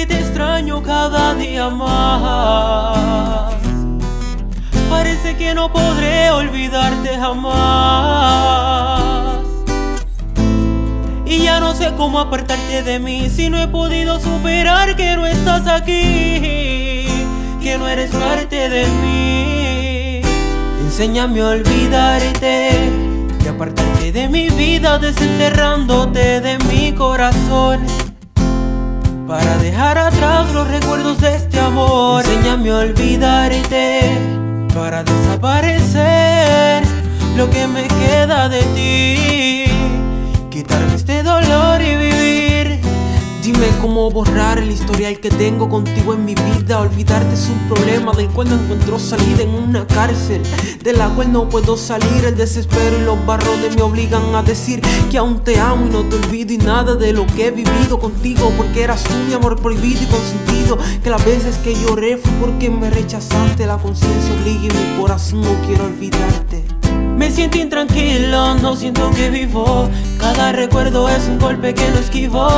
extraño cada día más. Parece que no podré olvidarte jamás. Y ya no sé cómo apartarte de mí si no he podido superar que no estás aquí, que no eres parte de mí. Enséñame a olvidarte y apartarte de mi vida desenterrándote de mi corazón. Para dejar atrás los recuerdos de este amor. Enséñame a olvidarte. Para desaparecer Lo que me queda de ti Dime cómo borrar el historial que tengo contigo en mi vida. Olvidarte es un problema del cual no encuentro salida en una cárcel De la cual no puedo salir. El desespero y los barrotes me obligan a decir Que aún te amo y no te olvido Y nada de lo que he vivido contigo Porque eras tú mi amor prohibido y consentido Que las veces que lloré fue porque me rechazaste. La conciencia obliga y mi corazón no quiero olvidarte me siento intranquilo, no siento que vivo. Cada recuerdo es un golpe que no esquivo.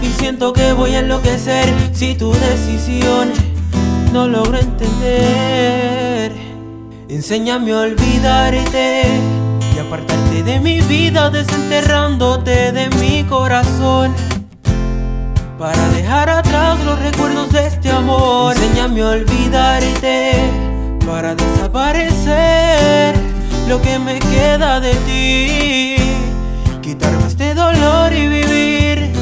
Y siento que voy a enloquecer si tu decisión no logro entender. Enséñame a olvidarte y apartarte de mi vida, desenterrándote de mi corazón. Para dejar atrás los recuerdos de este amor. Enséñame a olvidarte para desaparecer lo que me queda de ti. Quitarme este dolor y vivir.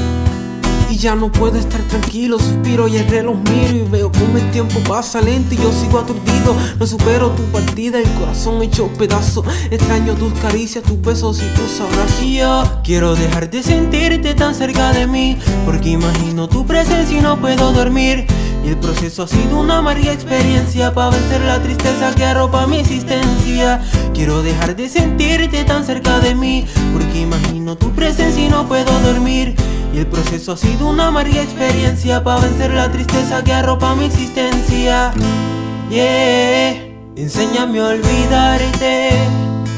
Y ya no puedo estar tranquilo, suspiro y el reloj miro y veo como el tiempo pasa lento y yo sigo aturdido. No supero tu partida, el corazón hecho pedazo. Extraño tus caricias, tus besos y tus abrazos. Y yo quiero dejar de sentirte tan cerca de mí, porque imagino tu presencia y no puedo dormir. Y el proceso ha sido una amarga experiencia para vencer la tristeza que arropa mi existencia. Quiero dejar de sentirte tan cerca de mí, porque imagino tu presencia y no puedo dormir. Y el proceso ha sido una amarga experiencia para vencer la tristeza que arropa mi existencia. Yeah, enséñame a olvidarte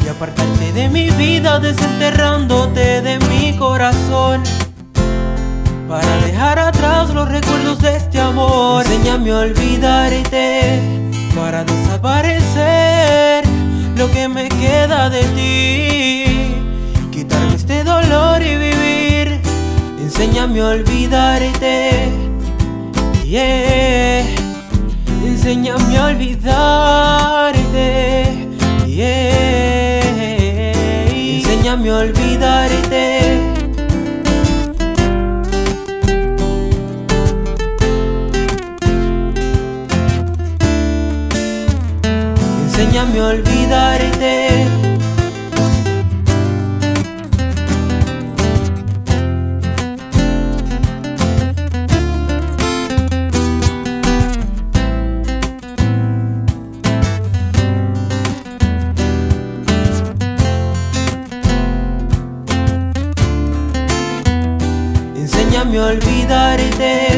y apartarte de mi vida, desenterrándote de mi corazón. Para dejar atrás los recuerdos de este amor A olvidarte Para desaparecer Lo que me queda de ti. Quitarme este dolor y vivir. Enséñame a olvidarte. Yeah. Enséñame a olvidarte. Yeah. Enséñame a olvidarte enséñame a olvidarte. Enséñame a olvidarte.